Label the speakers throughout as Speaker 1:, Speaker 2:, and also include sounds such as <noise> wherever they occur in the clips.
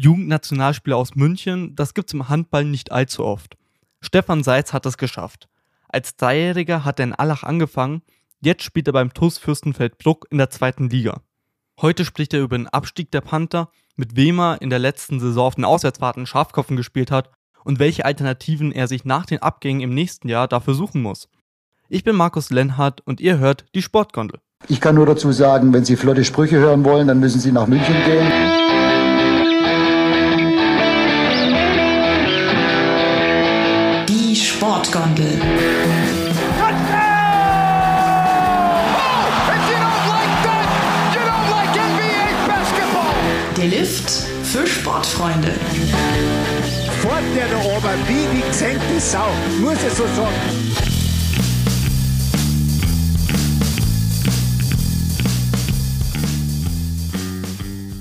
Speaker 1: Jugendnationalspieler aus München, das gibt's im Handball nicht allzu oft. Stefan Seitz hat es geschafft. Als Dreijähriger hat er in Allach angefangen, jetzt spielt er beim TuS Fürstenfeldbruck in der zweiten Liga. Heute spricht er über den Abstieg der Panther, mit wem er in der letzten Saison auf den Auswärtsfahrten Schafkopfen gespielt hat und welche Alternativen er sich nach den Abgängen im nächsten Jahr dafür suchen muss. Ich bin Markus Lenhardt und ihr hört die Sportgondel.
Speaker 2: Ich kann nur dazu sagen, wenn Sie flotte Sprüche hören wollen, dann müssen Sie nach München gehen.
Speaker 3: Sportgondel. Der Lift für Sportfreunde.
Speaker 4: Fort der da oben, wie die gesenkte Sau, muss ich so sagen.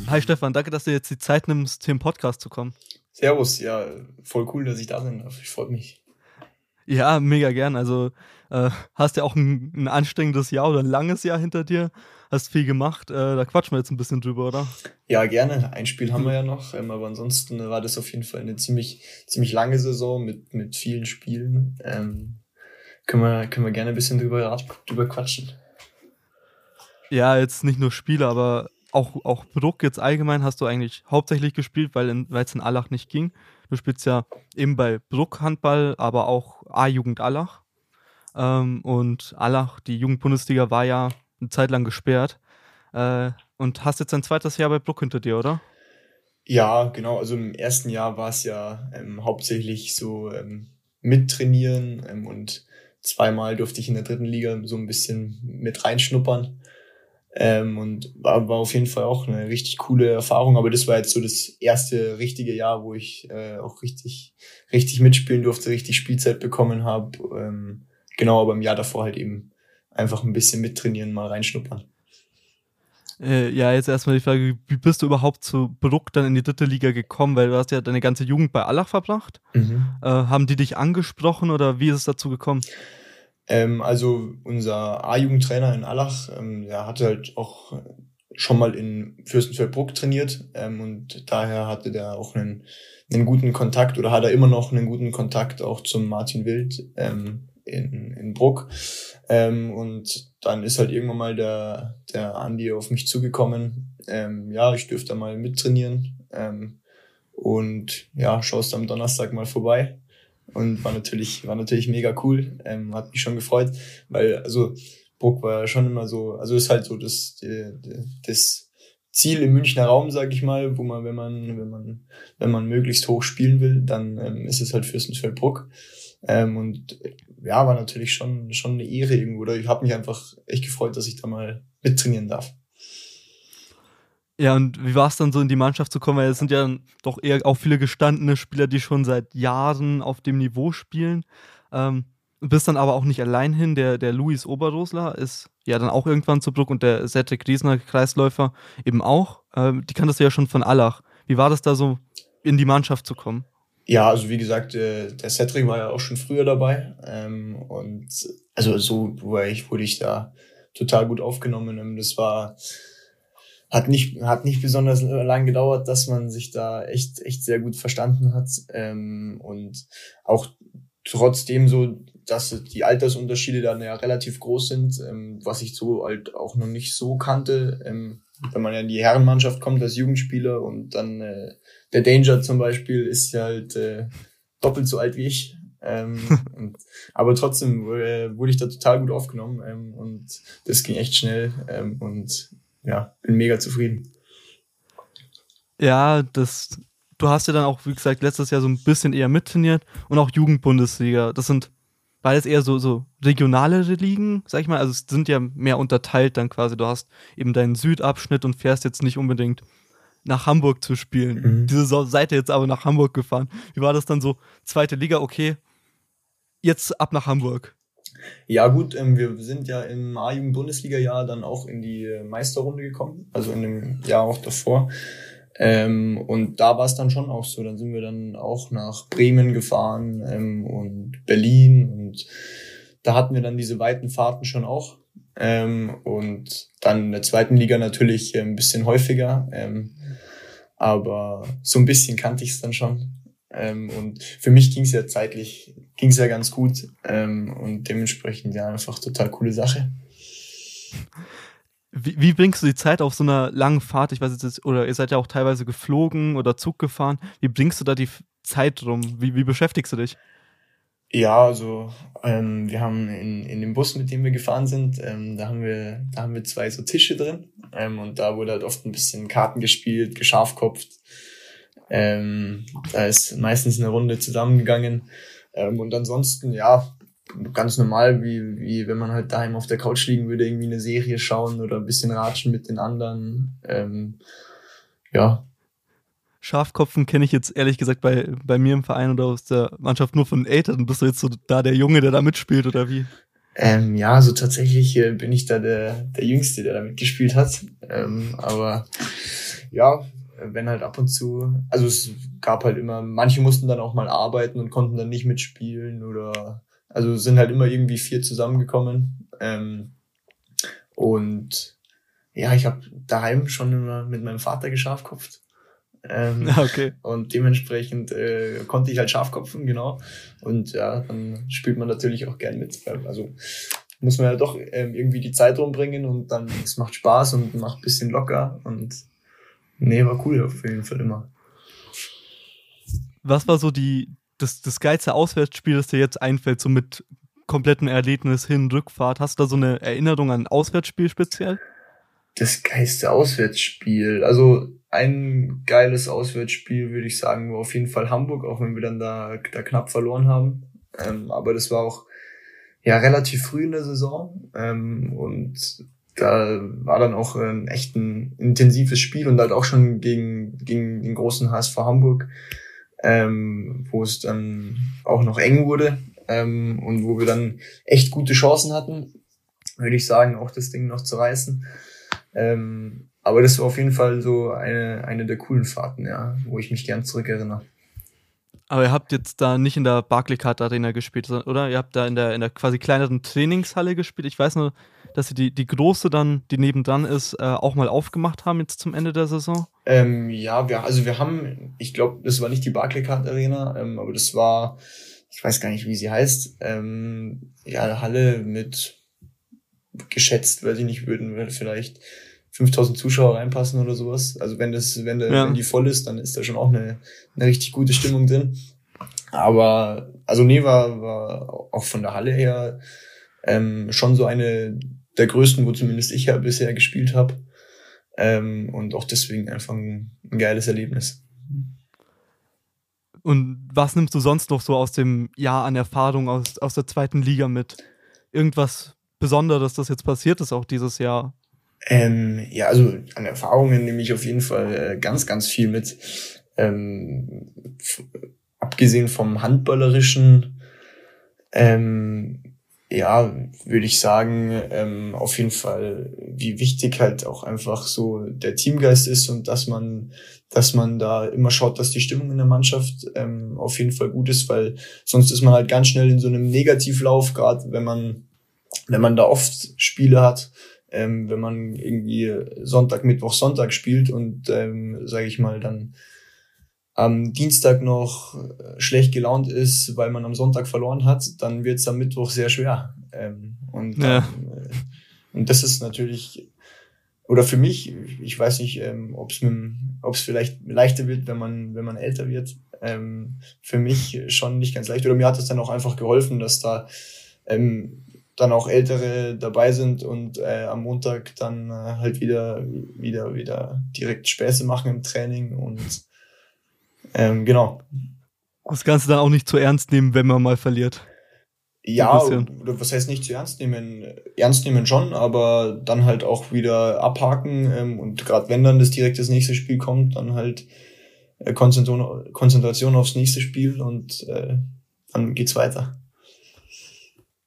Speaker 1: Hi Stefan, danke, dass du jetzt die Zeit nimmst, hier im Podcast zu kommen.
Speaker 5: Servus, ja, voll cool, dass ich da sein darf. Ich freue mich.
Speaker 1: Ja, mega gern. Also äh, hast ja auch ein, ein, anstrengendes Jahr oder ein langes Jahr hinter dir, hast viel gemacht. Äh, da quatschen wir jetzt ein bisschen drüber, oder?
Speaker 5: Ja, gerne. Ein Spiel haben wir ja noch, ähm, aber ansonsten war das auf jeden Fall eine ziemlich, ziemlich lange Saison mit, mit vielen Spielen. Ähm, können, wir, können wir gerne ein bisschen drüber, drüber quatschen.
Speaker 1: Ja, jetzt nicht nur Spiele, aber auch, auch Bruck jetzt allgemein hast du eigentlich hauptsächlich gespielt, weil es in Allach nicht ging. Du spielst ja eben bei Bruck Handball, aber auch A-Jugend Allach. Ähm, und Allach, die Jugendbundesliga, war ja eine Zeit lang gesperrt. Äh, und hast jetzt ein zweites Jahr bei Bruck hinter dir, oder?
Speaker 5: Ja, genau. Also im ersten Jahr war es ja ähm, hauptsächlich so ähm, mittrainieren ähm, und zweimal durfte ich in der dritten Liga so ein bisschen mit reinschnuppern. Ähm, und war, war auf jeden Fall auch eine richtig coole Erfahrung. Aber das war jetzt so das erste richtige Jahr, wo ich äh, auch richtig, richtig mitspielen durfte, richtig Spielzeit bekommen habe. Ähm, genau, aber im Jahr davor halt eben einfach ein bisschen mittrainieren, mal reinschnuppern.
Speaker 1: Äh, ja, jetzt erstmal die Frage, wie bist du überhaupt zu Bruck dann in die dritte Liga gekommen? Weil du hast ja deine ganze Jugend bei Allach verbracht. Mhm. Äh, haben die dich angesprochen oder wie ist es dazu gekommen?
Speaker 5: Ähm, also unser A-Jugendtrainer in Allach, ähm, der hatte halt auch schon mal in Fürstenfeldbruck trainiert ähm, und daher hatte der auch einen, einen guten Kontakt oder hat er immer noch einen guten Kontakt auch zum Martin Wild ähm, in, in Bruck. Ähm, und dann ist halt irgendwann mal der, der Andi auf mich zugekommen. Ähm, ja, ich dürfte mal mittrainieren. Ähm, und ja, schaust am Donnerstag mal vorbei und war natürlich, war natürlich mega cool. Ähm, hat mich schon gefreut, weil, also, Bruck war ja schon immer so, also ist halt so das, das Ziel im Münchner Raum, sag ich mal, wo man, wenn man, wenn man, wenn man möglichst hoch spielen will, dann ähm, ist es halt Fürstenfeldbruck. Ähm, und ja, war natürlich schon, schon eine Ehre irgendwo. Oder ich habe mich einfach echt gefreut, dass ich da mal mittrainieren darf.
Speaker 1: Ja, und wie war es dann so in die Mannschaft zu kommen? Weil es sind ja doch eher auch viele gestandene Spieler, die schon seit Jahren auf dem Niveau spielen. Ähm, bist dann aber auch nicht allein hin. Der, der Luis Oberrosler ist ja dann auch irgendwann zu Bruck und der Cedric Riesner, Kreisläufer, eben auch. Ähm, die kanntest du ja schon von Allach. Wie war das da so, in die Mannschaft zu kommen?
Speaker 5: Ja, also wie gesagt, äh, der Cedric war ja auch schon früher dabei. Ähm, und also so wurde ich, wurde ich da total gut aufgenommen. Das war hat nicht, hat nicht besonders lang gedauert, dass man sich da echt, echt sehr gut verstanden hat. Ähm, und auch trotzdem so, dass die Altersunterschiede dann ja relativ groß sind, ähm, was ich so halt auch noch nicht so kannte. Ähm, wenn man ja in die Herrenmannschaft kommt als Jugendspieler und dann äh, der Danger zum Beispiel ist ja halt äh, doppelt so alt wie ich. Ähm, <laughs> und, aber trotzdem äh, wurde ich da total gut aufgenommen ähm, und das ging echt schnell ähm, und ja, bin mega zufrieden.
Speaker 1: Ja, das, du hast ja dann auch, wie gesagt, letztes Jahr so ein bisschen eher mittrainiert und auch Jugendbundesliga. Das sind beides eher so, so regionalere Ligen, sag ich mal. Also es sind ja mehr unterteilt dann quasi. Du hast eben deinen Südabschnitt und fährst jetzt nicht unbedingt nach Hamburg zu spielen. Mhm. Diese Seite jetzt aber nach Hamburg gefahren. Wie war das dann so? Zweite Liga, okay, jetzt ab nach Hamburg.
Speaker 5: Ja gut, ähm, wir sind ja im A-Jugend-Bundesliga-Jahr dann auch in die Meisterrunde gekommen, also in dem Jahr auch davor. Ähm, und da war es dann schon auch so. Dann sind wir dann auch nach Bremen gefahren ähm, und Berlin und da hatten wir dann diese weiten Fahrten schon auch. Ähm, und dann in der zweiten Liga natürlich äh, ein bisschen häufiger. Ähm, aber so ein bisschen kannte ich es dann schon. Ähm, und für mich ging es ja zeitlich, ging es ja ganz gut ähm, und dementsprechend ja einfach total coole Sache.
Speaker 1: Wie, wie bringst du die Zeit auf so einer langen Fahrt? Ich weiß jetzt, oder ihr seid ja auch teilweise geflogen oder Zug gefahren. Wie bringst du da die Zeit rum? Wie, wie beschäftigst du dich?
Speaker 5: Ja, also ähm, wir haben in, in dem Bus, mit dem wir gefahren sind, ähm, da haben wir da haben wir zwei so Tische drin ähm, und da wurde halt oft ein bisschen Karten gespielt, geschafkopft. Ähm, da ist meistens eine Runde zusammengegangen ähm, und ansonsten ja ganz normal, wie wie wenn man halt daheim auf der Couch liegen würde, irgendwie eine Serie schauen oder ein bisschen ratschen mit den anderen. Ähm, ja,
Speaker 1: Schafkopfen kenne ich jetzt ehrlich gesagt bei, bei mir im Verein oder aus der Mannschaft nur von Eltern. Bist du jetzt so da der Junge, der da mitspielt oder wie?
Speaker 5: Ähm, ja, also tatsächlich äh, bin ich da der, der Jüngste, der da mitgespielt hat. Ähm, aber ja, wenn halt ab und zu, also es gab halt immer, manche mussten dann auch mal arbeiten und konnten dann nicht mitspielen oder also sind halt immer irgendwie vier zusammengekommen. Ähm, und ja, ich habe daheim schon immer mit meinem Vater geschafkopft. Ähm, <laughs> okay. Und dementsprechend äh, konnte ich halt Schafkopfen, genau. Und ja, dann spielt man natürlich auch gern mit. Also muss man ja doch ähm, irgendwie die Zeit rumbringen und dann es macht Spaß und macht bisschen locker und nee, war cool auf jeden Fall immer.
Speaker 1: Was war so die das, das geilste Auswärtsspiel, das dir jetzt einfällt, so mit kompletten Erlebnis hin, Rückfahrt? Hast du da so eine Erinnerung an ein Auswärtsspiel speziell?
Speaker 5: Das geilste Auswärtsspiel. Also ein geiles Auswärtsspiel, würde ich sagen, war auf jeden Fall Hamburg, auch wenn wir dann da, da knapp verloren haben. Ähm, aber das war auch ja relativ früh in der Saison. Ähm, und da war dann auch ein echt ein intensives Spiel und halt auch schon gegen, gegen den großen HSV Hamburg, ähm, wo es dann auch noch eng wurde ähm, und wo wir dann echt gute Chancen hatten, würde ich sagen, auch das Ding noch zu reißen. Ähm, aber das war auf jeden Fall so eine, eine der coolen Fahrten, ja, wo ich mich gern zurückerinnere.
Speaker 1: Aber ihr habt jetzt da nicht in der Barclaycard Arena gespielt, oder? Ihr habt da in der, in der quasi kleineren Trainingshalle gespielt. Ich weiß nur, dass sie die, die große dann, die nebendran ist, äh, auch mal aufgemacht haben jetzt zum Ende der Saison.
Speaker 5: Ähm, ja, wir, also wir haben, ich glaube, das war nicht die Barclaycard Arena, ähm, aber das war, ich weiß gar nicht, wie sie heißt, ähm, ja, eine Halle mit geschätzt, weil sie nicht würden, vielleicht 5000 Zuschauer reinpassen oder sowas. Also wenn das, wenn, der, ja. wenn die voll ist, dann ist da schon auch eine, eine richtig gute Stimmung drin. Aber also nee, war, war auch von der Halle her ähm, schon so eine der größten, wo zumindest ich ja bisher gespielt habe. Ähm, und auch deswegen einfach ein, ein geiles Erlebnis.
Speaker 1: Und was nimmst du sonst noch so aus dem Jahr an Erfahrung aus, aus der zweiten Liga mit? Irgendwas Besonderes, das jetzt passiert ist auch dieses Jahr?
Speaker 5: Ähm, ja, also an Erfahrungen nehme ich auf jeden Fall äh, ganz, ganz viel mit. Ähm, abgesehen vom handballerischen, ähm, ja, würde ich sagen, ähm, auf jeden Fall, wie wichtig halt auch einfach so der Teamgeist ist und dass man, dass man da immer schaut, dass die Stimmung in der Mannschaft ähm, auf jeden Fall gut ist, weil sonst ist man halt ganz schnell in so einem Negativlauf, gerade wenn man, wenn man da oft Spiele hat, ähm, wenn man irgendwie Sonntag, Mittwoch, Sonntag spielt und, ähm, sage ich mal, dann am Dienstag noch äh, schlecht gelaunt ist, weil man am Sonntag verloren hat, dann wird es am Mittwoch sehr schwer. Ähm, und, ja. äh, und das ist natürlich, oder für mich, ich weiß nicht, ähm, ob es vielleicht leichter wird, wenn man, wenn man älter wird. Ähm, für mich schon nicht ganz leicht. Oder mir hat es dann auch einfach geholfen, dass da ähm, dann auch Ältere dabei sind und äh, am Montag dann äh, halt wieder, wieder, wieder direkt Späße machen im Training und ähm, genau.
Speaker 1: Das Ganze dann auch nicht zu ernst nehmen, wenn man mal verliert.
Speaker 5: Ja, oder was heißt nicht zu ernst nehmen? Ernst nehmen schon, aber dann halt auch wieder abhaken ähm, und gerade wenn dann das direkt das nächste Spiel kommt, dann halt äh, Konzentration, Konzentration aufs nächste Spiel und äh, dann geht's weiter.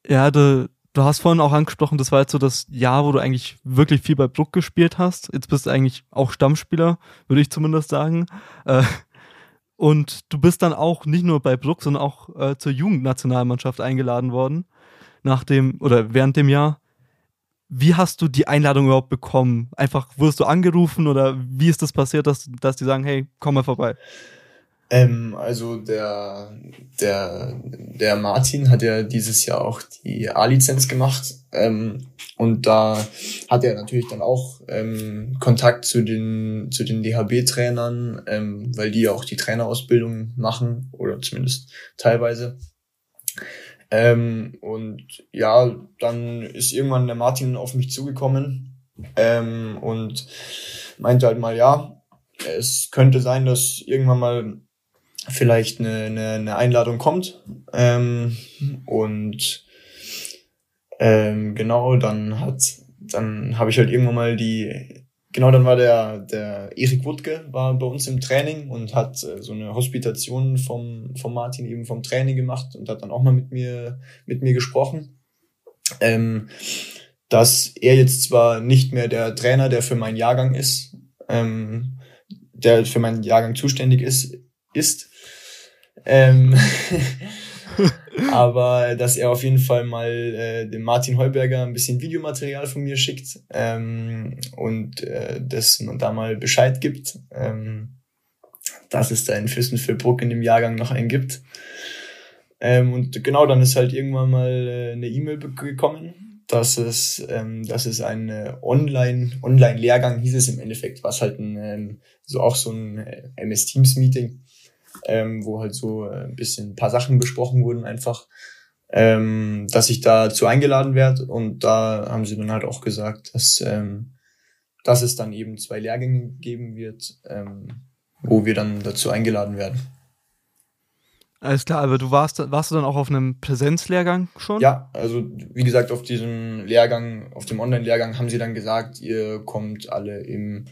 Speaker 1: Ja, da, Du hast vorhin auch angesprochen, das war jetzt so das Jahr, wo du eigentlich wirklich viel bei Bruck gespielt hast. Jetzt bist du eigentlich auch Stammspieler, würde ich zumindest sagen. Äh, und du bist dann auch nicht nur bei Bruck, sondern auch äh, zur Jugendnationalmannschaft eingeladen worden. Nach dem oder während dem Jahr. wie hast du die Einladung überhaupt bekommen? Einfach wurdest du angerufen oder wie ist das passiert, dass, dass die sagen, hey, komm mal vorbei?
Speaker 5: Ähm, also der, der, der Martin hat ja dieses Jahr auch die A-Lizenz gemacht. Ähm, und da hat er natürlich dann auch ähm, Kontakt zu den, zu den DHB-Trainern, ähm, weil die ja auch die Trainerausbildung machen oder zumindest teilweise. Ähm, und ja, dann ist irgendwann der Martin auf mich zugekommen ähm, und meinte halt mal, ja, es könnte sein, dass irgendwann mal vielleicht eine, eine, eine Einladung kommt. Ähm, und ähm, genau, dann hat, dann habe ich halt irgendwann mal die, genau, dann war der, der Erik Wutke war bei uns im Training und hat äh, so eine Hospitation vom, vom Martin eben vom Training gemacht und hat dann auch mal mit mir, mit mir gesprochen. Ähm, dass er jetzt zwar nicht mehr der Trainer, der für meinen Jahrgang ist, ähm, der für meinen Jahrgang zuständig ist, ist, ähm, <laughs> aber dass er auf jeden Fall mal äh, dem Martin Heuberger ein bisschen Videomaterial von mir schickt ähm, und äh, dass man da mal Bescheid gibt, ähm, dass es da in Fürstenfeldbruck in dem Jahrgang noch einen gibt. Ähm, und genau, dann ist halt irgendwann mal äh, eine E-Mail gekommen, dass es, ähm, dass es ein äh, Online, Online-Lehrgang hieß es im Endeffekt, was halt ein, ähm, so auch so ein äh, MS Teams Meeting ähm, wo halt so äh, ein bisschen ein paar Sachen besprochen wurden einfach, ähm, dass ich dazu eingeladen werde und da haben sie dann halt auch gesagt, dass, ähm, dass es dann eben zwei Lehrgänge geben wird, ähm, wo wir dann dazu eingeladen werden.
Speaker 1: Alles klar, aber du warst, warst du dann auch auf einem Präsenzlehrgang schon?
Speaker 5: Ja, also wie gesagt, auf diesem Lehrgang, auf dem Online-Lehrgang haben sie dann gesagt, ihr kommt alle im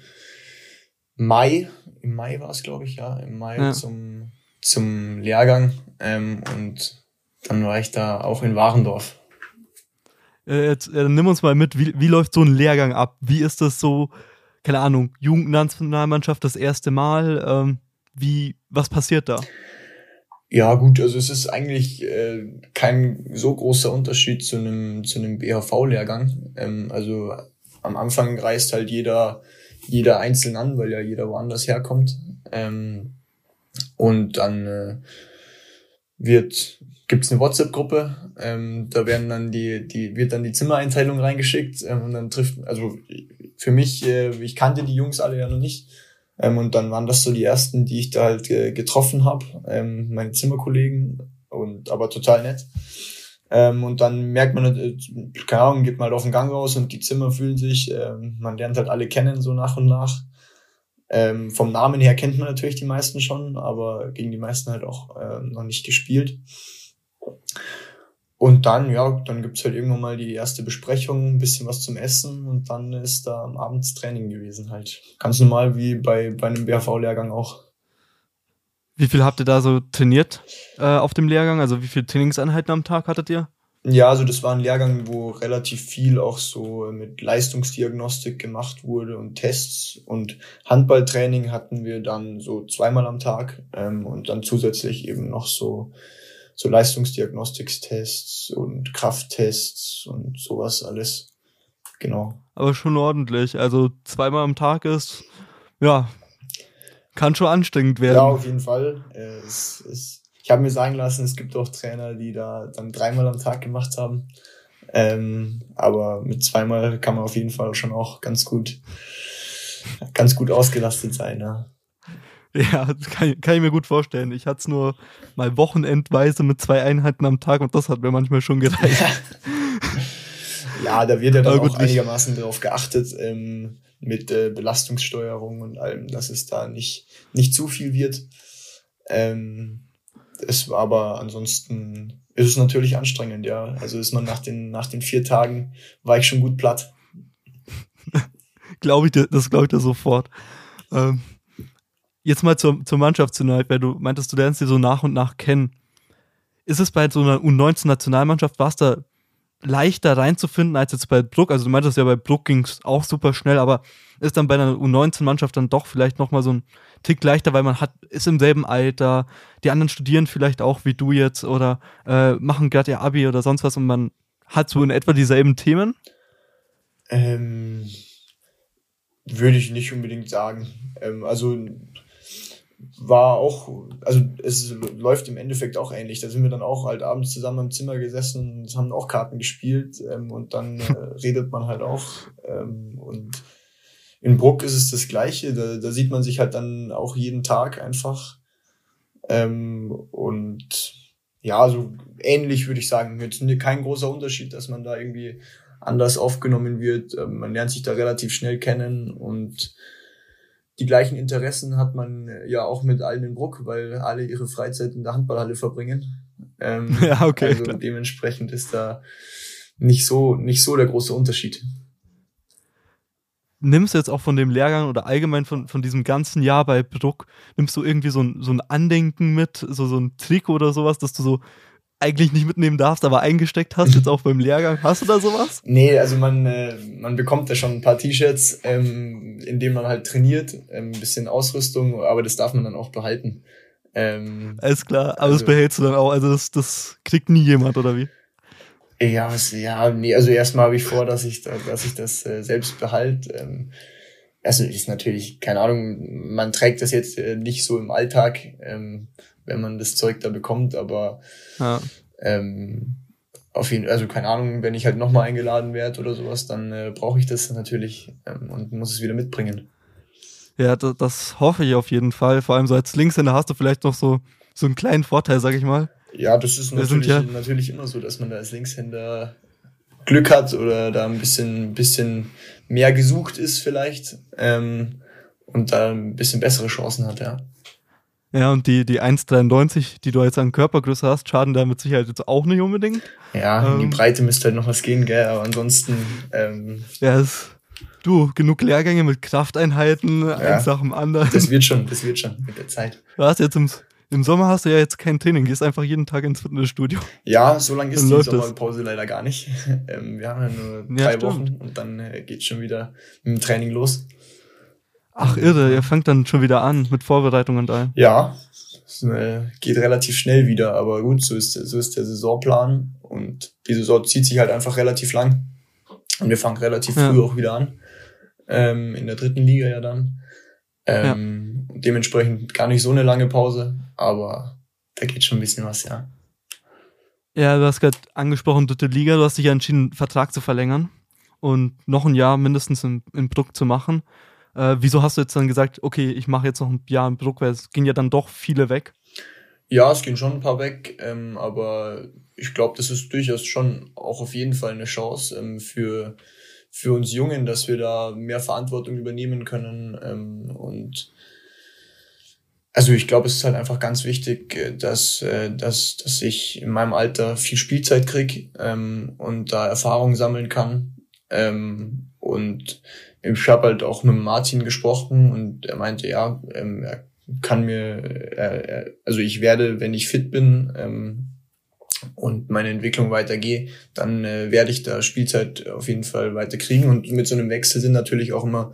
Speaker 5: Mai, im Mai war es, glaube ich, ja, im Mai ja. zum, zum Lehrgang. Ähm, und dann war ich da auch in Warendorf.
Speaker 1: Äh, jetzt äh, nimm uns mal mit, wie, wie läuft so ein Lehrgang ab? Wie ist das so, keine Ahnung, Jugendnationalmannschaft das erste Mal? Ähm, wie, was passiert da?
Speaker 5: Ja, gut, also es ist eigentlich äh, kein so großer Unterschied zu einem zu einem BHV-Lehrgang. Ähm, also am Anfang reist halt jeder jeder einzeln an, weil ja jeder woanders herkommt. Ähm, und dann äh, wird gibt's eine WhatsApp-Gruppe, ähm, da werden dann die, die, wird dann die Zimmereinteilung reingeschickt ähm, und dann trifft, also für mich, äh, ich kannte die Jungs alle ja noch nicht. Ähm, und dann waren das so die ersten, die ich da halt äh, getroffen habe, ähm, meine Zimmerkollegen und aber total nett. Ähm, und dann merkt man, äh, keine Ahnung, geht mal halt auf den Gang raus und die Zimmer fühlen sich, ähm, man lernt halt alle kennen so nach und nach. Ähm, vom Namen her kennt man natürlich die meisten schon, aber gegen die meisten halt auch äh, noch nicht gespielt. Und dann, ja, dann gibt's halt irgendwann mal die erste Besprechung, ein bisschen was zum Essen und dann ist da am Abend Training gewesen halt. Ganz normal wie bei, bei einem BHV-Lehrgang auch.
Speaker 1: Wie viel habt ihr da so trainiert äh, auf dem Lehrgang? Also wie viele Trainingseinheiten am Tag hattet ihr?
Speaker 5: Ja, also das war ein Lehrgang, wo relativ viel auch so mit Leistungsdiagnostik gemacht wurde und Tests und Handballtraining hatten wir dann so zweimal am Tag ähm, und dann zusätzlich eben noch so so Leistungsdiagnostikstests und Krafttests und sowas alles. Genau.
Speaker 1: Aber schon ordentlich. Also zweimal am Tag ist ja kann schon anstrengend werden.
Speaker 5: Ja, auf jeden Fall. Äh, es, es, ich habe mir sagen lassen, es gibt auch Trainer, die da dann dreimal am Tag gemacht haben. Ähm, aber mit zweimal kann man auf jeden Fall schon auch ganz gut, ganz gut ausgelastet sein. Ja.
Speaker 1: Ja, kann, kann ich mir gut vorstellen. Ich hatte es nur mal wochenendweise mit zwei Einheiten am Tag und das hat mir manchmal schon gereicht. <laughs>
Speaker 5: ja, da wird ja dann auch einigermaßen darauf geachtet, ähm, mit äh, Belastungssteuerung und allem, dass es da nicht, nicht zu viel wird. Ähm, es war aber ansonsten ist es natürlich anstrengend, ja. Also ist man nach den, nach den vier Tagen war ich schon gut platt. <laughs>
Speaker 1: glaube ich dir, das glaube ich dir sofort. Ähm, jetzt mal zur, zur Mannschaft tonight, weil du meintest, du lernst sie so nach und nach kennen. Ist es bei so einer U19-Nationalmannschaft, war es da leichter reinzufinden als jetzt bei Bruck. Also du meintest ja, bei Bruck ging es auch super schnell, aber ist dann bei einer U19-Mannschaft dann doch vielleicht nochmal so ein Tick leichter, weil man hat, ist im selben Alter, die anderen studieren vielleicht auch wie du jetzt oder äh, machen gerade ihr Abi oder sonst was und man hat so in etwa dieselben Themen?
Speaker 5: Ähm, würde ich nicht unbedingt sagen. Ähm, also war auch, also es läuft im Endeffekt auch ähnlich. Da sind wir dann auch halt abends zusammen im Zimmer gesessen und haben auch Karten gespielt ähm, und dann äh, <laughs> redet man halt auch. Ähm, und in Bruck ist es das Gleiche. Da, da sieht man sich halt dann auch jeden Tag einfach. Ähm, und ja, so ähnlich würde ich sagen. Jetzt kein großer Unterschied, dass man da irgendwie anders aufgenommen wird. Ähm, man lernt sich da relativ schnell kennen und die gleichen Interessen hat man äh, ja auch mit allen in Bruck, weil alle ihre Freizeit in der Handballhalle verbringen. Ähm, <laughs>
Speaker 1: ja, okay.
Speaker 5: Also klar. dementsprechend ist da nicht so, nicht so der große Unterschied.
Speaker 1: Nimmst du jetzt auch von dem Lehrgang oder allgemein von, von diesem ganzen Jahr bei Bruck, nimmst du irgendwie so ein, so ein Andenken mit, so, so ein Trikot oder sowas, dass du so eigentlich nicht mitnehmen darfst, aber eingesteckt hast, jetzt auch beim Lehrgang. Hast du da sowas?
Speaker 5: Nee, also man, äh, man bekommt da schon ein paar T-Shirts, ähm, in denen man halt trainiert, ähm, ein bisschen Ausrüstung, aber das darf man dann auch behalten.
Speaker 1: Ähm, Alles klar, aber also, das behältst du dann auch, also das, das kriegt nie jemand, oder wie?
Speaker 5: Ja, was, ja, nee, also erstmal habe ich vor, dass ich, da, dass ich das äh, selbst behalte. Ähm, also ist natürlich, keine Ahnung, man trägt das jetzt äh, nicht so im Alltag. Ähm, wenn man das Zeug da bekommt, aber ja. ähm, auf jeden also keine Ahnung, wenn ich halt nochmal eingeladen werde oder sowas, dann äh, brauche ich das natürlich ähm, und muss es wieder mitbringen.
Speaker 1: Ja, das, das, hoffe ich auf jeden Fall. Vor allem so als Linkshänder hast du vielleicht noch so, so einen kleinen Vorteil, sag ich mal.
Speaker 5: Ja, das ist natürlich, ja natürlich immer so, dass man da als Linkshänder Glück hat oder da ein bisschen, bisschen mehr gesucht ist vielleicht ähm, und da ein bisschen bessere Chancen hat, ja.
Speaker 1: Ja, und die, die 1,93, die du jetzt an Körpergröße hast, schaden da mit Sicherheit jetzt auch nicht unbedingt.
Speaker 5: Ja, ähm, die Breite müsste halt noch was gehen, gell, aber ansonsten. Ähm,
Speaker 1: ja, es, du, genug Lehrgänge mit Krafteinheiten, ja, eins nach dem anderen.
Speaker 5: Das wird schon, das wird schon mit der Zeit.
Speaker 1: Du hast jetzt im, im Sommer hast du ja jetzt kein Training, gehst einfach jeden Tag ins Fitnessstudio.
Speaker 5: Ja, so lange ist die Sommerpause leider gar nicht. <laughs> Ähm, wir haben ja nur drei ja, Wochen und dann äh, geht schon wieder mit dem Training los.
Speaker 1: Ach irre, ihr fangt dann schon wieder an mit Vorbereitungen und allem.
Speaker 5: Ja, geht relativ schnell wieder, aber gut, so ist, so ist der Saisonplan und die Saison zieht sich halt einfach relativ lang. Und wir fangen relativ ja. früh auch wieder an. Ähm, in der dritten Liga ja dann. Ähm, ja. Dementsprechend gar nicht so eine lange Pause, aber da geht schon ein bisschen was, ja.
Speaker 1: Ja, du hast gerade angesprochen, dritte Liga, du hast dich ja entschieden, einen Vertrag zu verlängern und noch ein Jahr mindestens in, in Bruck zu machen. Äh, wieso hast du jetzt dann gesagt, okay, ich mache jetzt noch ein Jahr im Druck, weil es ging ja dann doch viele weg?
Speaker 5: Ja, es gehen schon ein paar weg, ähm, aber ich glaube, das ist durchaus schon auch auf jeden Fall eine Chance ähm, für, für uns Jungen, dass wir da mehr Verantwortung übernehmen können. Ähm, und also ich glaube, es ist halt einfach ganz wichtig, äh, dass, äh, dass, dass ich in meinem Alter viel Spielzeit krieg ähm, und da Erfahrung sammeln kann. Ähm, und ich habe halt auch mit Martin gesprochen und er meinte, ja, ähm, er kann mir, äh, also ich werde, wenn ich fit bin ähm, und meine Entwicklung weitergehe, dann äh, werde ich da Spielzeit auf jeden Fall weiter kriegen. Und mit so einem Wechsel sind natürlich auch immer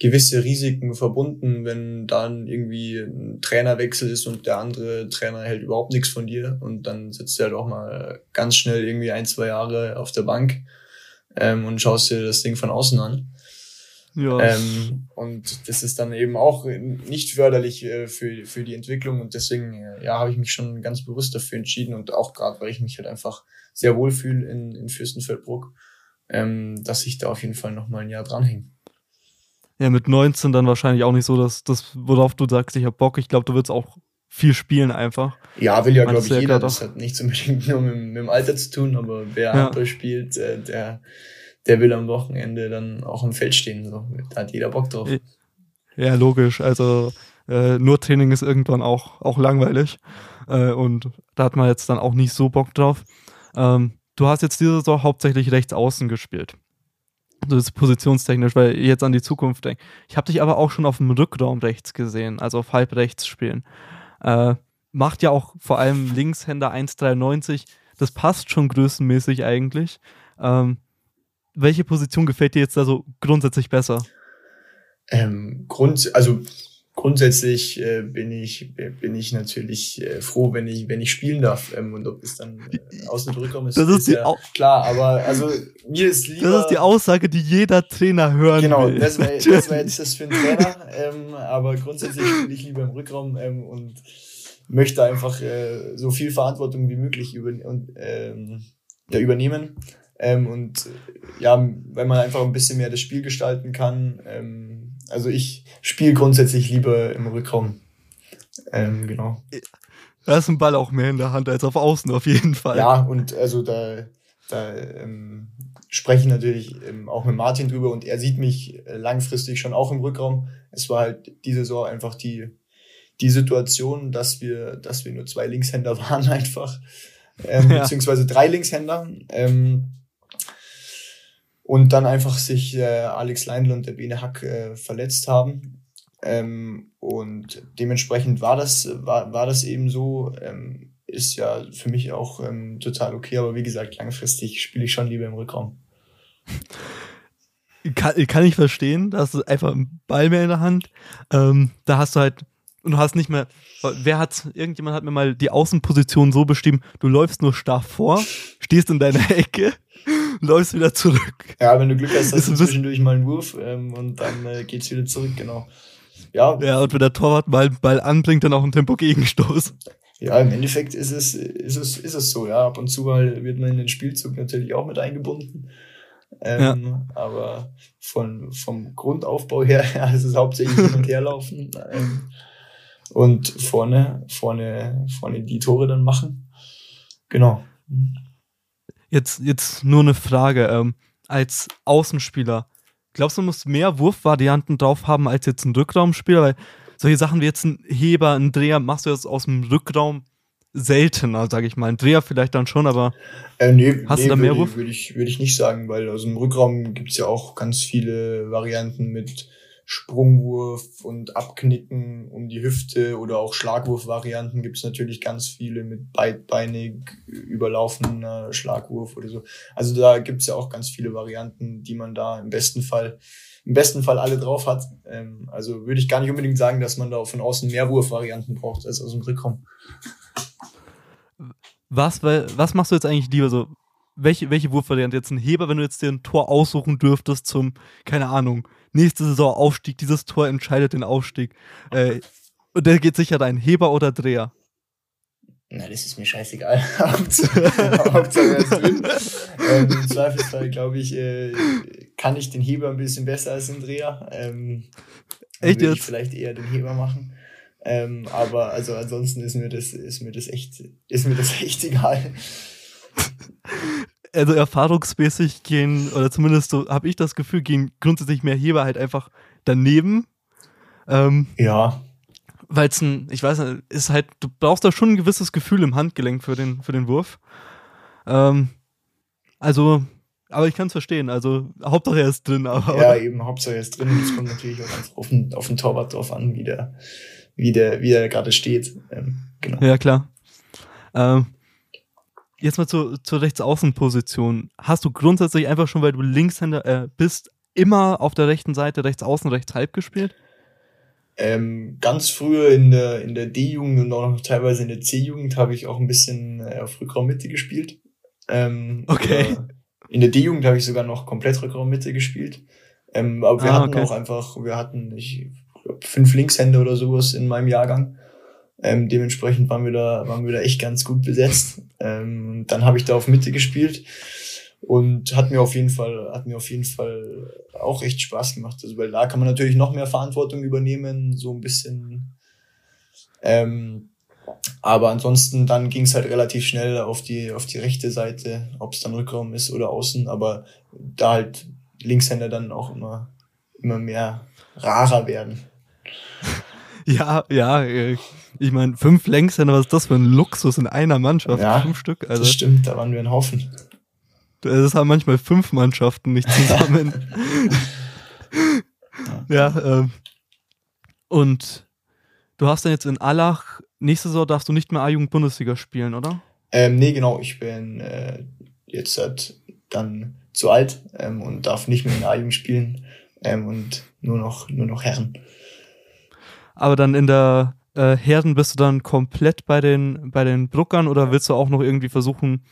Speaker 5: gewisse Risiken verbunden, wenn dann irgendwie ein Trainerwechsel ist und der andere Trainer hält überhaupt nichts von dir und dann sitzt du halt auch mal ganz schnell irgendwie ein, zwei Jahre auf der Bank ähm, und schaust dir das Ding von außen an. Ja. Ähm, und das ist dann eben auch nicht förderlich äh, für, für die Entwicklung und deswegen äh, ja, habe ich mich schon ganz bewusst dafür entschieden und auch gerade, weil ich mich halt einfach sehr wohl fühle in, in Fürstenfeldbruck, ähm, dass ich da auf jeden Fall noch mal ein Jahr dranhänge.
Speaker 1: Ja, mit 19 dann wahrscheinlich auch nicht so, dass das, worauf du sagst, ich hab Bock. Ich glaube, du würdest auch viel spielen einfach.
Speaker 5: Ja, will ja, glaube ich, jeder. Das hat nichts unbedingt <laughs> nur mit, mit, dem Alter zu tun, aber wer ja. Handball spielt, äh, der der will am Wochenende dann auch im Feld stehen. So. Da hat jeder Bock drauf.
Speaker 1: Ja, logisch. Also äh, nur Training ist irgendwann auch, auch langweilig. Äh, und da hat man jetzt dann auch nicht so Bock drauf. Ähm, du hast jetzt diese Saison hauptsächlich rechts außen gespielt. Das ist positionstechnisch, weil ich jetzt an die Zukunft denke. Ich habe dich aber auch schon auf dem Rückraum rechts gesehen, also auf halb rechts spielen. Äh, macht ja auch vor allem Linkshänder 1,93. Das passt schon größenmäßig eigentlich. Ähm, welche Position gefällt dir jetzt da so grundsätzlich besser?
Speaker 5: Ähm, Grund, also grundsätzlich äh, bin ich bin ich natürlich äh, froh, wenn ich wenn ich spielen darf ähm, und ob es dann äh, außen zurückkommen ist,
Speaker 1: Das ist
Speaker 5: ist ja klar. Aber also mir ist lieber <laughs>
Speaker 1: Das ist die Aussage, die jeder Trainer hören
Speaker 5: genau.
Speaker 1: will.
Speaker 5: Das wäre <laughs> das jetzt das für einen Trainer. ähm, aber grundsätzlich spiele ich lieber im Rückraum ähm, und möchte einfach äh, so viel Verantwortung wie möglich über, und, ähm, ja, übernehmen. Ähm, und äh, ja, wenn man einfach ein bisschen mehr das Spiel gestalten kann. Ähm, also ich spiele grundsätzlich lieber im Rückraum. Ähm, genau.
Speaker 1: Da ist ein Ball auch mehr in der Hand als auf Außen auf jeden Fall.
Speaker 5: Ja, und also da, da ähm, spreche ich natürlich ähm, auch mit Martin drüber und er sieht mich äh, langfristig schon auch im Rückraum. Es war halt diese Saison einfach die, die Situation, dass wir, dass wir nur zwei Linkshänder <laughs> waren einfach, ähm,
Speaker 1: Ja.
Speaker 5: beziehungsweise drei Linkshänder. Ähm, und dann einfach sich äh, Alex Leindl und der Bene Hack äh, verletzt haben. Ähm, und dementsprechend war das, war, war das eben so. Ähm, ist ja für mich auch ähm, total okay, aber wie gesagt, langfristig spiele ich schon lieber im Rückraum.
Speaker 1: Kann, kann ich verstehen, da hast du einfach einen Ball mehr in der Hand. Ähm, da hast du halt, und du hast nicht mehr, wer hat, irgendjemand hat mir mal die Außenposition so bestimmt, du läufst nur starr vor, stehst in deiner <laughs> Ecke, <laughs> läufst wieder zurück.
Speaker 5: Ja, wenn du Glück hast, hast du zwischendurch mal einen Wurf ähm, und dann äh, geht's wieder zurück, genau. Ja,
Speaker 1: Ja, und wenn der Torwart mal einen Ball anbringt, dann auch ein Tempo-Gegenstoß.
Speaker 5: ja, im Endeffekt ist es, ist es, ist es so, ja. Ab und zu mal wird man in den Spielzug natürlich auch mit eingebunden. Ähm, Aber von, vom Grundaufbau her <laughs> ja, ist es hauptsächlich hin und her laufen ähm, und vorne, vorne, vorne die Tore dann machen. Genau.
Speaker 1: Jetzt, jetzt nur eine Frage, ähm, als Außenspieler, glaubst du, du musst mehr Wurfvarianten drauf haben als jetzt ein Rückraumspieler? Weil solche Sachen wie jetzt ein Heber, ein Dreher, machst du jetzt aus dem Rückraum seltener, sage ich mal. Ein Dreher vielleicht dann schon, aber
Speaker 5: Äh, nee,
Speaker 1: Hast
Speaker 5: nee,
Speaker 1: du da mehr
Speaker 5: würde,
Speaker 1: Wurf?
Speaker 5: Würde ich, würde ich nicht sagen, weil aus dem Rückraum gibt's ja auch ganz viele Varianten mit Sprungwurf und Abknicken um die Hüfte oder auch Schlagwurfvarianten gibt's natürlich ganz viele mit beidbeinig überlaufener Schlagwurf oder so. Also da gibt's ja auch ganz viele Varianten, die man da im besten Fall im besten Fall alle drauf hat. Ähm, also würde ich gar nicht unbedingt sagen, dass man da von außen mehr Wurfvarianten braucht als aus dem Rückraum.
Speaker 1: was, was machst du jetzt eigentlich lieber so? Welche, welche Wurfvariante? Jetzt ein Heber, wenn du jetzt dir ein Tor aussuchen dürftest zum, keine Ahnung, nächste Saison Aufstieg, dieses Tor entscheidet den Aufstieg. Äh, und der geht sicher dein Heber oder Dreher.
Speaker 5: Na, das ist mir scheißegal. <laughs> Hauptsache er ist drin. Ähm, Im Zweifelsfall, glaube ich, äh, kann ich den Heber ein bisschen besser als den Dreher. Ähm,
Speaker 1: Echt
Speaker 5: würde ich
Speaker 1: jetzt?
Speaker 5: vielleicht eher den Heber machen. Ähm, aber also ansonsten ist mir das, ist mir das echt, ist mir das <laughs> echt egal.
Speaker 1: Also erfahrungsmäßig gehen, oder zumindest so habe ich das Gefühl, gehen grundsätzlich mehr Heber halt einfach daneben. Ähm,
Speaker 5: Ja,
Speaker 1: Weil es ein, ich weiß nicht, ist halt, du brauchst da schon ein gewisses Gefühl im Handgelenk für den, für den Wurf. Ähm, also, aber ich kann es verstehen. Also, Hauptsache er ist drin, aber.
Speaker 5: ja, eben, Hauptsache er ist drin. Es kommt natürlich auch einfach auf den, auf den Torwart drauf an, wie der, wie der, wie der gerade steht. Ähm, genau.
Speaker 1: Ja, klar. Ähm, jetzt mal zur, zur Rechtsaußenposition. Hast du grundsätzlich einfach schon, weil du Linkshänder äh, bist, immer auf der rechten Seite, rechts außen, rechts halb gespielt?
Speaker 5: Ähm, ganz früher in der, in der D-Jugend und auch noch teilweise in der C-Jugend habe ich auch ein bisschen äh, auf Rückraummitte gespielt. Ähm,
Speaker 1: Okay.
Speaker 5: In der D-Jugend habe ich sogar noch komplett Rückraummitte gespielt. Ähm, aber wir
Speaker 1: Ah,
Speaker 5: hatten
Speaker 1: okay.
Speaker 5: auch einfach, wir hatten, ich glaub, fünf Linkshände oder sowas in meinem Jahrgang. Ähm, dementsprechend waren wir da, waren wir da echt ganz gut besetzt. Ähm, dann habe ich da auf Mitte gespielt und hat mir auf jeden Fall, hat mir auf jeden Fall auch echt Spaß gemacht. Also weil da kann man natürlich noch mehr Verantwortung übernehmen, so ein bisschen. Ähm, aber ansonsten dann ging es halt relativ schnell auf die auf die rechte Seite, ob es dann Rückraum ist oder außen. Aber da halt Linkshänder dann auch immer immer mehr rarer werden. <laughs>
Speaker 1: Ja, ja. Ich meine, fünf Längshänder, was ist das für ein Luxus in einer Mannschaft?
Speaker 5: Ja,
Speaker 1: fünf Stück. Also,
Speaker 5: das stimmt, da waren wir ein Haufen.
Speaker 1: das haben manchmal fünf Mannschaften nicht zusammen. <laughs> ja, ähm, und du hast dann jetzt in Allach, nächste Saison darfst du nicht mehr A-Jugend-Bundesliga spielen, oder?
Speaker 5: Ähm, nee, genau, ich bin äh, jetzt halt dann zu alt ähm, und darf nicht mehr in A-Jugend spielen ähm, und nur noch nur noch Herren.
Speaker 1: aber dann in der äh, Herden bist du dann komplett bei den, bei den Bruckern oder willst du auch noch irgendwie versuchen,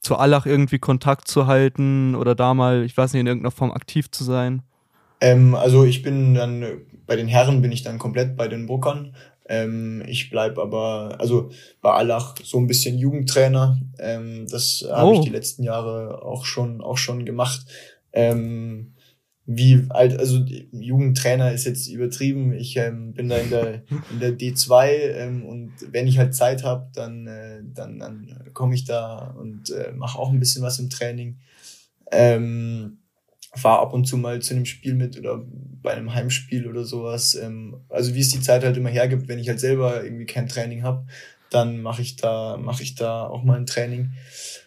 Speaker 1: zu Allach irgendwie Kontakt zu halten oder da mal, ich weiß nicht, in irgendeiner Form aktiv zu sein?
Speaker 5: Ähm, also ich bin dann, bei den Herren bin ich dann komplett bei den Bruckern. Ähm, ich bleib aber, also bei Allach so ein bisschen Jugendtrainer. Ähm, das habe
Speaker 1: Oh.
Speaker 5: ich die letzten Jahre auch schon, auch schon gemacht. Ähm, wie alt, also Jugendtrainer ist jetzt übertrieben. Ich ähm, bin da in der, in der D2 ähm, und wenn ich halt Zeit habe, dann, äh, dann, dann komme ich da und äh, mache auch ein bisschen was im Training. Ähm, fahr ab und zu mal zu einem Spiel mit oder bei einem Heimspiel oder sowas. Ähm, also wie es die Zeit halt immer hergibt, wenn ich halt selber irgendwie kein Training habe, dann mache ich da mache ich da auch mal ein Training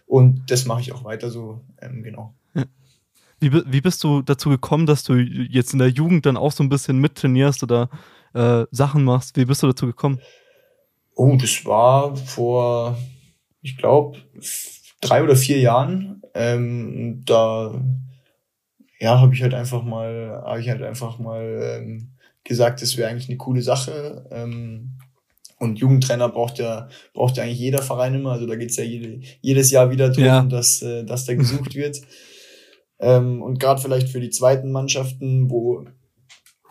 Speaker 5: und das mache ich auch weiter so ähm, genau.
Speaker 1: Wie, wie bist du dazu gekommen, dass du jetzt in der Jugend dann auch so ein bisschen mittrainierst oder äh, Sachen machst? Wie bist du dazu gekommen?
Speaker 5: Oh, das war vor, ich glaube, drei oder vier Jahren. Ähm, da ja, habe ich halt einfach mal, habe ich halt einfach mal ähm, gesagt, das wäre eigentlich eine coole Sache. Ähm, und Jugendtrainer braucht ja, braucht ja eigentlich jeder Verein immer. Also da geht's ja jede, jedes Jahr wieder drum,
Speaker 1: Ja.
Speaker 5: dass, äh, dass da gesucht wird. Ähm, und gerade vielleicht für die zweiten Mannschaften, wo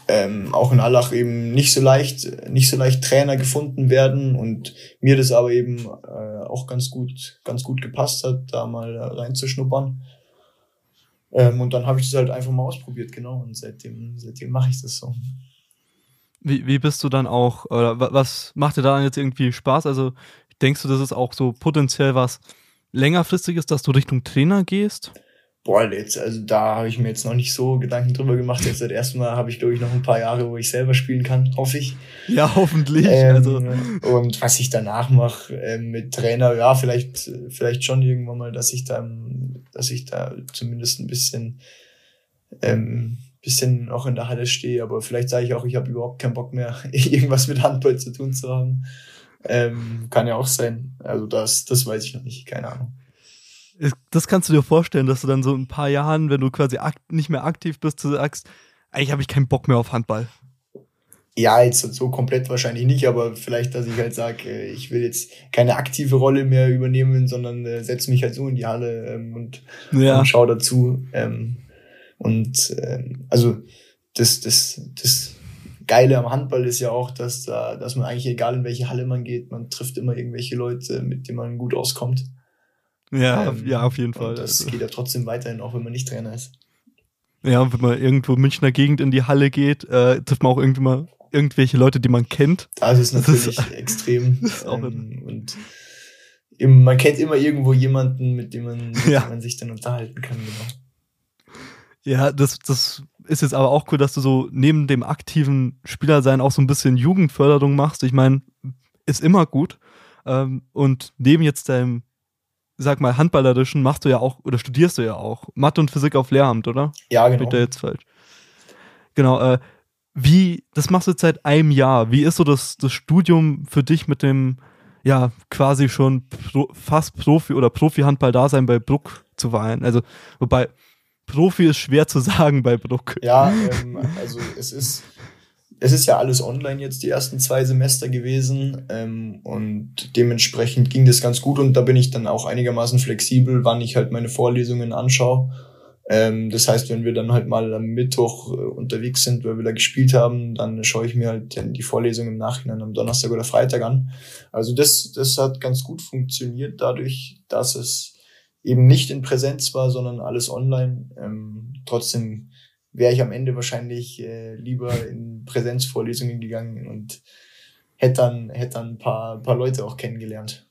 Speaker 5: ähm, auch in Allach eben nicht so leicht, nicht so leicht Trainer gefunden werden und mir das aber eben äh, auch ganz gut, ganz gut gepasst hat, da mal reinzuschnuppern. Ähm, und dann habe ich das halt einfach mal ausprobiert, genau. Und seitdem, seitdem mache ich das so.
Speaker 1: Wie, wie bist du dann auch, oder wa- was macht dir da jetzt irgendwie Spaß? Also denkst du, das ist auch so potenziell was längerfristiges, dass du Richtung Trainer gehst?
Speaker 5: Boah, jetzt, also da habe ich mir jetzt noch nicht so Gedanken drüber gemacht. Jetzt das erste Mal habe ich, glaube ich, noch ein paar Jahre, wo ich selber spielen kann, hoffe ich.
Speaker 1: Ja, hoffentlich.
Speaker 5: Ähm,
Speaker 1: also,
Speaker 5: und was ich danach mache ähm, mit Trainer, ja, vielleicht, vielleicht schon irgendwann mal, dass ich da, dass ich da zumindest ein bisschen, ähm, bisschen auch in der Halle stehe. Aber vielleicht sage ich auch, ich habe überhaupt keinen Bock mehr, <laughs> irgendwas mit Handball zu tun zu haben. Ähm, kann ja auch sein. Also das, das weiß ich noch nicht, keine Ahnung.
Speaker 1: Ist- das kannst du dir vorstellen, dass du dann so in ein paar Jahren, wenn du quasi nicht mehr aktiv bist, du sagst, eigentlich habe ich keinen Bock mehr auf Handball.
Speaker 5: Ja, jetzt so komplett wahrscheinlich nicht, aber vielleicht, dass ich halt sage, ich will jetzt keine aktive Rolle mehr übernehmen, sondern äh, setze mich halt so in die Halle ähm, und
Speaker 1: Ja.
Speaker 5: und schau dazu. Ähm, und ähm, also das, das, das Geile am Handball ist ja auch, dass da, dass man eigentlich egal in welche Halle man geht, man trifft immer irgendwelche Leute, mit denen man gut auskommt.
Speaker 1: Ja,
Speaker 5: Ähm,
Speaker 1: ja, auf jeden Fall.
Speaker 5: Das
Speaker 1: Also,
Speaker 5: geht ja trotzdem weiterhin, auch wenn man nicht Trainer ist.
Speaker 1: ja, und wenn man irgendwo Münchner Gegend in die Halle geht, äh, trifft man auch irgendwie mal irgendwelche Leute, die man kennt.
Speaker 5: Da ist es
Speaker 1: Das
Speaker 5: natürlich
Speaker 1: ist-
Speaker 5: extrem.
Speaker 1: das ist <laughs>
Speaker 5: ähm, und im, man kennt immer irgendwo jemanden, mit dem man, mit
Speaker 1: Ja.
Speaker 5: dem man sich dann unterhalten kann. Genau.
Speaker 1: Ja, das, das ist jetzt aber auch cool, dass du so neben dem aktiven Spielersein auch so ein bisschen Jugendförderung machst. Ich meine, ist immer gut. Ähm, und neben jetzt deinem, sag mal, Handballerischen machst du ja auch, oder studierst du ja auch Mathe und Physik auf Lehramt, oder?
Speaker 5: Ja,
Speaker 1: Bin
Speaker 5: genau.
Speaker 1: ich da jetzt falsch? Genau, äh, wie, das machst du jetzt seit einem Jahr. Wie ist so das, das Studium für dich mit dem, ja, quasi schon pro, fast Profi- oder Profi-Handball-Dasein bei Bruck zu weilen? Also, wobei, Profi ist schwer zu <laughs> sagen bei Bruck.
Speaker 5: Ja, ähm, also es ist, es ist ja alles online jetzt die ersten zwei Semester gewesen ähm, und dementsprechend ging das ganz gut und da bin ich dann auch einigermaßen flexibel, wann ich halt meine Vorlesungen anschaue. Ähm, das heißt, wenn wir dann halt mal am Mittwoch äh, unterwegs sind, weil wir da gespielt haben, dann schaue ich mir halt die Vorlesung im Nachhinein am Donnerstag oder Freitag an. Also das, das hat ganz gut funktioniert dadurch, dass es eben nicht in Präsenz war, sondern alles online. Ähm, trotzdem wäre ich am Ende wahrscheinlich äh, lieber in Präsenzvorlesungen gegangen und hätte dann, hätte dann ein paar, paar Leute auch kennengelernt.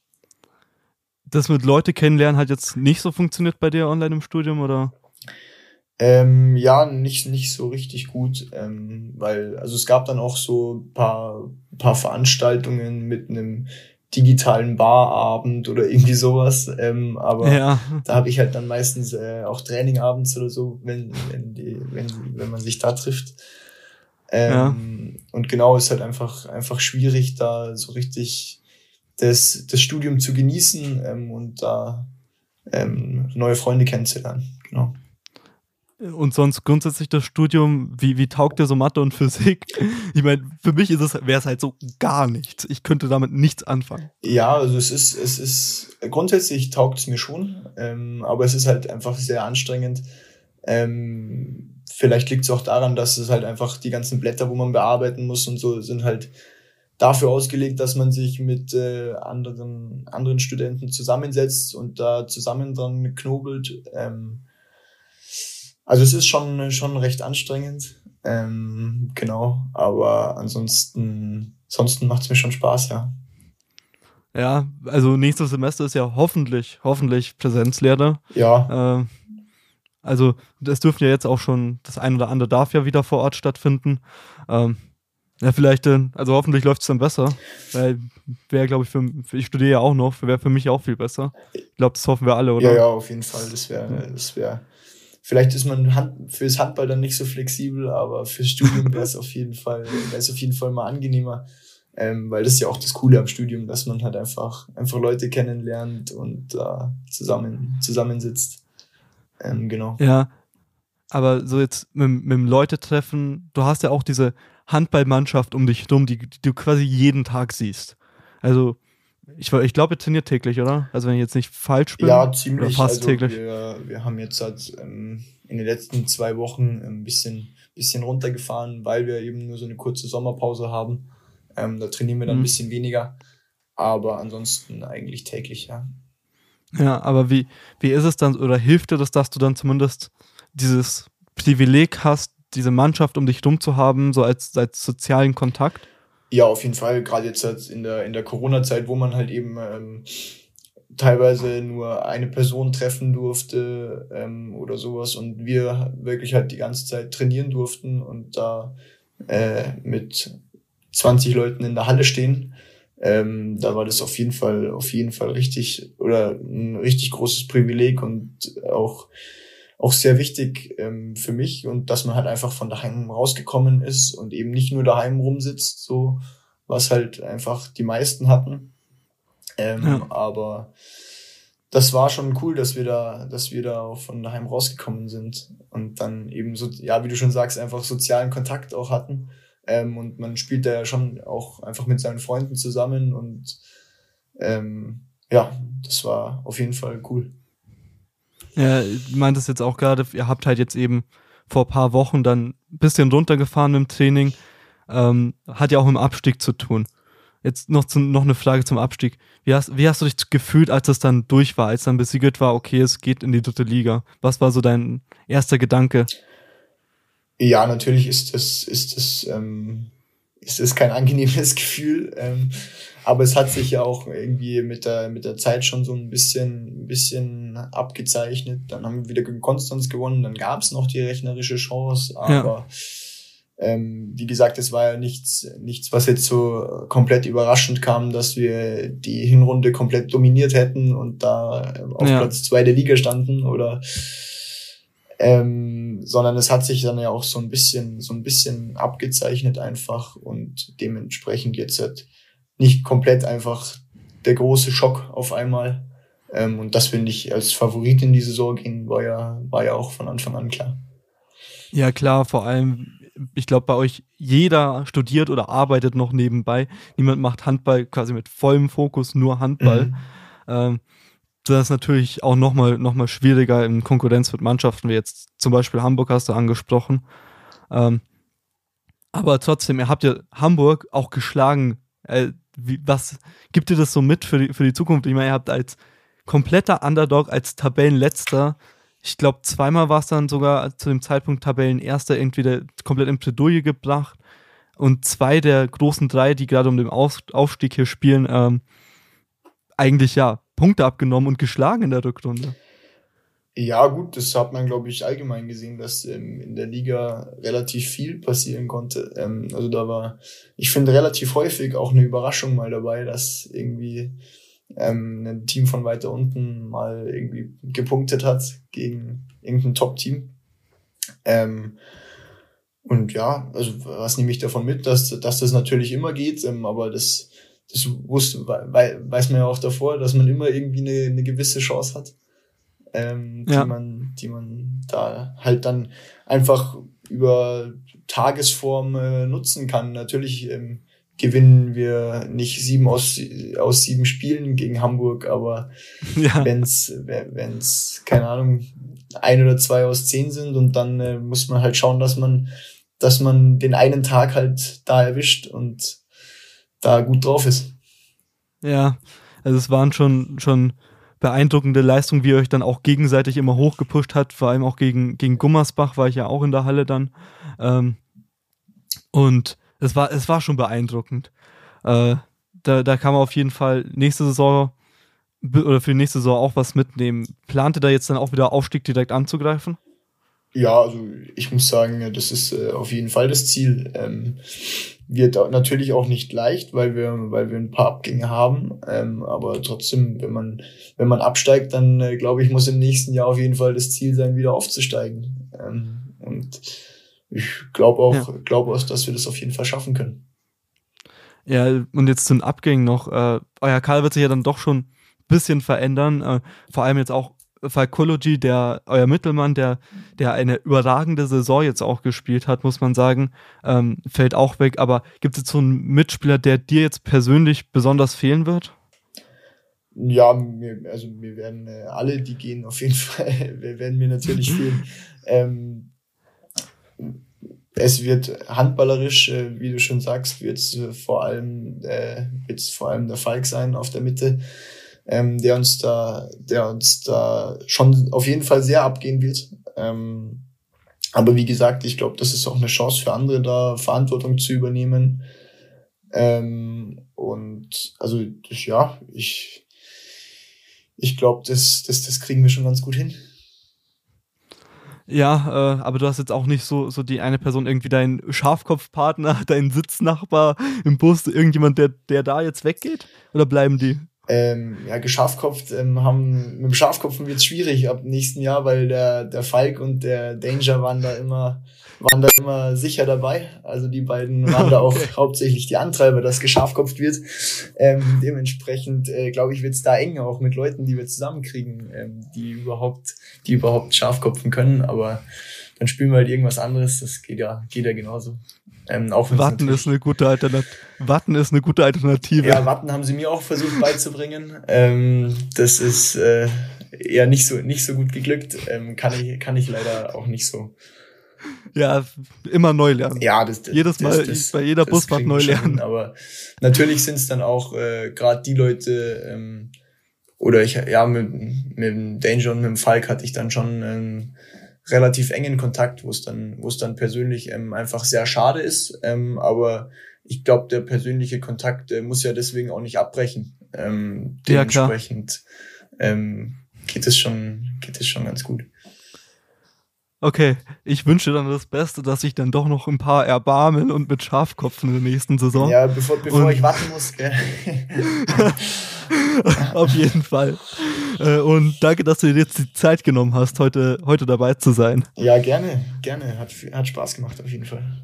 Speaker 1: Das mit Leute kennenlernen hat jetzt nicht so funktioniert bei dir online im Studium, oder?
Speaker 5: Ähm, ja, nicht, nicht so richtig gut, ähm, weil, also es gab dann auch so ein paar, paar Veranstaltungen mit einem digitalen Barabend oder irgendwie sowas, ähm, aber
Speaker 1: Ja.
Speaker 5: da habe ich halt dann meistens äh, auch Training abends oder so, wenn, wenn, die, wenn, wenn man sich da trifft. Ähm, Und genau ist halt einfach, einfach schwierig, da so richtig das, das Studium zu genießen ähm, und da ähm, neue Freunde kennenzulernen. Genau.
Speaker 1: Und sonst grundsätzlich das Studium, wie, wie taugt dir so Mathe und Physik? Ich meine, für mich ist es, wäre es halt so gar nichts. Ich könnte damit nichts anfangen.
Speaker 5: Ja, also es ist, es ist, grundsätzlich taugt es mir schon, ähm, aber es ist halt einfach sehr anstrengend. Ähm, vielleicht liegt es auch daran, dass es halt einfach die ganzen Blätter, wo man bearbeiten muss und so, sind halt dafür ausgelegt, dass man sich mit äh, anderen, anderen Studenten zusammensetzt und da zusammen dran knobelt. Ähm, also es ist schon, schon recht anstrengend. Ähm, genau, aber ansonsten, ansonsten macht es mir schon Spaß, ja.
Speaker 1: Ja, also nächstes Semester ist ja hoffentlich, hoffentlich Präsenzlehre.
Speaker 5: Ja.
Speaker 1: Äh, also es dürfte ja jetzt auch schon, das ein oder andere darf ja wieder vor Ort stattfinden. Ähm, ja, vielleicht, äh, also hoffentlich läuft es dann besser, weil wäre, glaube ich, für, für, ich studiere ja auch noch, wäre für mich auch viel besser. Ich glaube, das hoffen wir alle, oder?
Speaker 5: Ja, ja, auf jeden Fall. Das wäre, das wäre. Vielleicht ist man Hand, fürs Handball dann nicht so flexibel, aber fürs Studium <laughs> wäre es auf jeden Fall, wäre es auf jeden Fall mal angenehmer. Ähm, weil das ist ja auch das Coole am Studium, dass man halt einfach, einfach Leute kennenlernt und äh, zusammen, zusammensitzt. Ähm, genau.
Speaker 1: Ja, aber so jetzt mit, mit dem Leute-Treffen, du hast ja auch diese Handballmannschaft um dich rum, die, die du quasi jeden Tag siehst. Also, ich, ich glaube, ihr trainiert täglich, oder? Also, wenn ich jetzt nicht falsch bin.
Speaker 5: Ja, ziemlich.
Speaker 1: Fast
Speaker 5: also
Speaker 1: täglich.
Speaker 5: Wir, wir haben jetzt halt ähm, in den letzten zwei Wochen ein bisschen, bisschen runtergefahren, weil wir eben nur so eine kurze Sommerpause haben. Ähm, da trainieren wir dann
Speaker 1: Mhm.
Speaker 5: ein bisschen weniger. Aber ansonsten eigentlich täglich, ja.
Speaker 1: Ja, aber wie, wie ist es dann, oder hilft dir das, dass du dann zumindest dieses Privileg hast, diese Mannschaft um dich rum zu haben, so als, als sozialen Kontakt?
Speaker 5: Ja, auf jeden Fall. Gerade jetzt halt in der, in der Corona-Zeit, wo man halt eben ähm, teilweise nur eine Person treffen durfte ähm, oder sowas und wir wirklich halt die ganze Zeit trainieren durften und da äh, mit 20 Leuten in der Halle stehen. Ähm, da war das auf jeden Fall, auf jeden Fall richtig oder ein richtig großes Privileg und auch auch sehr wichtig ähm, für mich und dass man halt einfach von daheim rausgekommen ist und eben nicht nur daheim rumsitzt, so was halt einfach die meisten hatten. Ähm,
Speaker 1: Ja.
Speaker 5: Aber das war schon cool, dass wir da, dass wir da auch von daheim rausgekommen sind und dann eben so, ja, wie du schon sagst, einfach sozialen Kontakt auch hatten. Ähm, und man spielt da ja schon auch einfach mit seinen Freunden zusammen und ähm, ja, das war auf jeden Fall cool.
Speaker 1: Ja, du meintest jetzt auch gerade, ihr habt halt jetzt eben vor ein paar Wochen dann ein bisschen runtergefahren im Training. Ähm, hat ja auch mit Abstieg zu tun. Jetzt noch, zu, noch eine Frage zum Abstieg. Wie hast, wie hast du dich gefühlt, als es dann durch war, als dann besiegelt war, okay, es geht in die dritte Liga? Was war so dein erster Gedanke?
Speaker 5: Ja, natürlich ist das, ist das, ähm, ist das kein angenehmes <laughs> Gefühl. Ähm, aber es hat sich ja auch irgendwie mit der, mit der Zeit schon so ein bisschen, ein bisschen abgezeichnet. Dann haben wir wieder gegen Konstanz gewonnen, dann gab es noch die rechnerische Chance, aber ähm, wie gesagt, es war ja nichts, nichts, was jetzt so komplett überraschend kam, dass wir die Hinrunde komplett dominiert hätten und da auf
Speaker 1: Ja.
Speaker 5: Platz zwei der Liga standen oder ähm, sondern es hat sich dann ja auch so ein bisschen, so ein bisschen abgezeichnet einfach und dementsprechend jetzt halt nicht komplett einfach der große Schock auf einmal. Ähm, und dass wir nicht als Favorit in die Saison gehen, war ja, war ja auch von Anfang an klar.
Speaker 1: Ja, klar, vor allem, ich glaube, bei euch jeder studiert oder arbeitet noch nebenbei. Niemand macht Handball quasi mit vollem Fokus, nur Handball.
Speaker 5: Mhm.
Speaker 1: Ähm, das ist natürlich auch nochmal noch mal schwieriger in Konkurrenz mit Mannschaften, wie jetzt zum Beispiel Hamburg hast du angesprochen. Ähm, aber trotzdem, ihr habt ja Hamburg auch geschlagen. Äh, wie, was gibt dir das so mit für die, für die Zukunft? Ich meine, ihr habt als kompletter Underdog, als Tabellenletzter, ich glaube, zweimal war es dann sogar zu dem Zeitpunkt Tabellenerster entweder komplett in Bredouille gebracht und zwei der großen drei, die gerade um den Auf Aufstieg hier spielen, ähm, eigentlich ja Punkte abgenommen und geschlagen in der Rückrunde.
Speaker 5: Ja, gut, das hat man, glaube ich, allgemein gesehen, dass ähm, in der Liga relativ viel passieren konnte. Ähm, also da war, ich finde, relativ häufig auch eine Überraschung mal dabei, dass irgendwie ähm, ein Team von weiter unten mal irgendwie gepunktet hat gegen irgendein Top-Team. Ähm, und ja, also was nehme ich davon mit, dass, dass das natürlich immer geht, ähm, aber das, das wusste, wei- weiß man ja auch davor, dass man immer irgendwie eine, eine gewisse Chance hat. Ähm,
Speaker 1: Ja.
Speaker 5: die man, die man da halt dann einfach über Tagesform äh, nutzen kann. Natürlich ähm, gewinnen wir nicht sieben aus, aus sieben Spielen gegen Hamburg, aber <laughs>
Speaker 1: Ja,
Speaker 5: wenn's, wenn's, keine Ahnung, ein oder zwei aus zehn sind und dann äh, muss man halt schauen, dass man, dass man den einen Tag halt da erwischt und da gut drauf ist.
Speaker 1: ja. Also es waren schon, schon beeindruckende Leistungen, wie ihr euch dann auch gegenseitig immer hochgepusht hat. Vor allem auch gegen, gegen Gummersbach war ich ja auch in der Halle dann. Ähm, und es war, es war schon beeindruckend. Äh, da, da kann man auf jeden Fall nächste Saison oder für die nächste Saison auch was mitnehmen. Plante da jetzt dann auch wieder Aufstieg direkt anzugreifen?
Speaker 5: Ja, also ich muss sagen, das ist äh, auf jeden Fall das Ziel. Ähm, wird natürlich auch nicht leicht, weil wir, weil wir ein paar Abgänge haben. Ähm, aber trotzdem, wenn man, wenn man absteigt, dann äh, glaube ich, muss im nächsten Jahr auf jeden Fall das Ziel sein, wieder aufzusteigen. Ähm, und ich glaube auch,
Speaker 1: Ja.
Speaker 5: glaube auch, dass wir das auf jeden Fall schaffen können.
Speaker 1: Ja, und jetzt zu den Abgängen noch. Äh, euer Karl wird sich ja dann doch schon ein bisschen verändern. Äh, vor allem jetzt auch Falcology, der euer Mittelmann, der, der eine überragende Saison jetzt auch gespielt hat, muss man sagen, ähm, fällt auch weg. Aber gibt es jetzt so einen Mitspieler, der dir jetzt persönlich besonders fehlen wird?
Speaker 5: Ja, mir, also wir werden äh, alle, die gehen, auf jeden <laughs> Fall, wir werden mir natürlich <laughs> fehlen. Ähm, es wird handballerisch, äh, wie du schon sagst, wird es äh, vor allem, äh, wird's vor allem der Falk sein auf der Mitte, ähm, der uns da, der uns da schon auf jeden Fall sehr abgehen wird. Ähm, aber wie gesagt, ich glaube, das ist auch eine Chance für andere, da Verantwortung zu übernehmen. Ähm, und also ja, ich, ich glaube, das, das, das kriegen wir schon ganz gut hin.
Speaker 1: Ja, äh, aber du hast jetzt auch nicht so, so die eine Person, irgendwie dein Schafkopfpartner, <laughs> dein Sitznachbar im Bus, irgendjemand, der, der da jetzt weggeht? Oder bleiben die?
Speaker 5: Ähm, ja, geschafkopft ähm, haben, mit dem Schafkopfen wird's schwierig ab nächsten Jahr, weil der, der Falk und der Danger waren da immer, waren da immer sicher dabei. Also die beiden waren da <laughs> auch hauptsächlich die Antreiber, dass geschafkopft wird. Ähm, dementsprechend, äh, glaube ich, wird's da eng auch mit Leuten, die wir zusammenkriegen, ähm, die überhaupt, die überhaupt Schafkopfen können, aber dann spielen wir halt irgendwas anderes, das geht ja, geht ja genauso. Ähm,
Speaker 1: Watten ist eine gute Alternative. Watten ist eine gute Alternative.
Speaker 5: ja, Watten haben sie mir auch versucht beizubringen. Ähm, das ist äh, eher nicht so nicht so gut geglückt. Ähm, kann ich kann ich leider auch nicht so.
Speaker 1: Ja, immer neu lernen.
Speaker 5: Ja, das, das
Speaker 1: Jedes Mal bei jeder
Speaker 5: das
Speaker 1: Busfahrt
Speaker 5: kriegen wir
Speaker 1: neu
Speaker 5: schon
Speaker 1: lernen.
Speaker 5: hin, Aber natürlich sind es dann auch äh, gerade die Leute ähm, oder ich ja mit, mit dem Danger und mit dem Falk hatte ich dann schon ähm, relativ engen Kontakt, wo es dann wo es dann persönlich ähm, einfach sehr schade ist. Ähm, aber ich glaube, der persönliche Kontakt äh, muss ja deswegen auch nicht abbrechen. Ähm,
Speaker 1: Ja,
Speaker 5: dementsprechend ähm, geht es schon geht es schon ganz gut.
Speaker 1: Okay, ich wünsche dann das Beste, dass sich dann doch noch ein paar erbarmen und mit Schafkopfen in der nächsten Saison.
Speaker 5: Ja, bevor bevor
Speaker 1: Und-
Speaker 5: ich warten muss. Gell? <laughs> <laughs> <laughs>
Speaker 1: Auf jeden Fall. Äh, Und danke, dass du dir jetzt die Zeit genommen hast, heute, heute dabei zu sein.
Speaker 5: ja, gerne, gerne. Hat hat Spaß gemacht auf jeden Fall.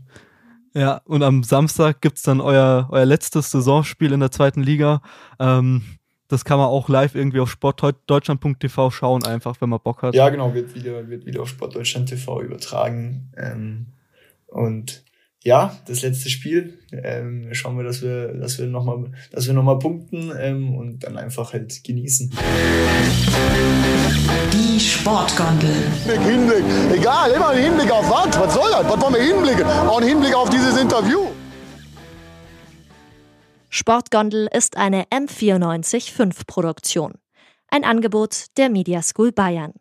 Speaker 1: Ja, und am Samstag gibt's dann euer, euer letztes Saisonspiel in der zweiten Liga. Ähm, das kann man auch live irgendwie auf sportdeutschland.tv schauen, einfach, wenn man Bock hat.
Speaker 5: Ja, genau, wird wieder, wird wieder auf Sportdeutschland TV übertragen. Ähm, und ja, das letzte Spiel. Ähm, schauen wir, dass wir, dass wir nochmal, dass wir noch mal punkten ähm, und dann einfach halt genießen.
Speaker 3: Die Sportgondel.
Speaker 2: Hinblick, Hinblick. Egal, immer ein Hinblick auf was? Was soll das? Was wollen wir hinblicken? Auch ein Hinblick auf dieses Interview.
Speaker 6: Sportgondel ist eine M945 Produktion. Ein Angebot der Media School Bayern.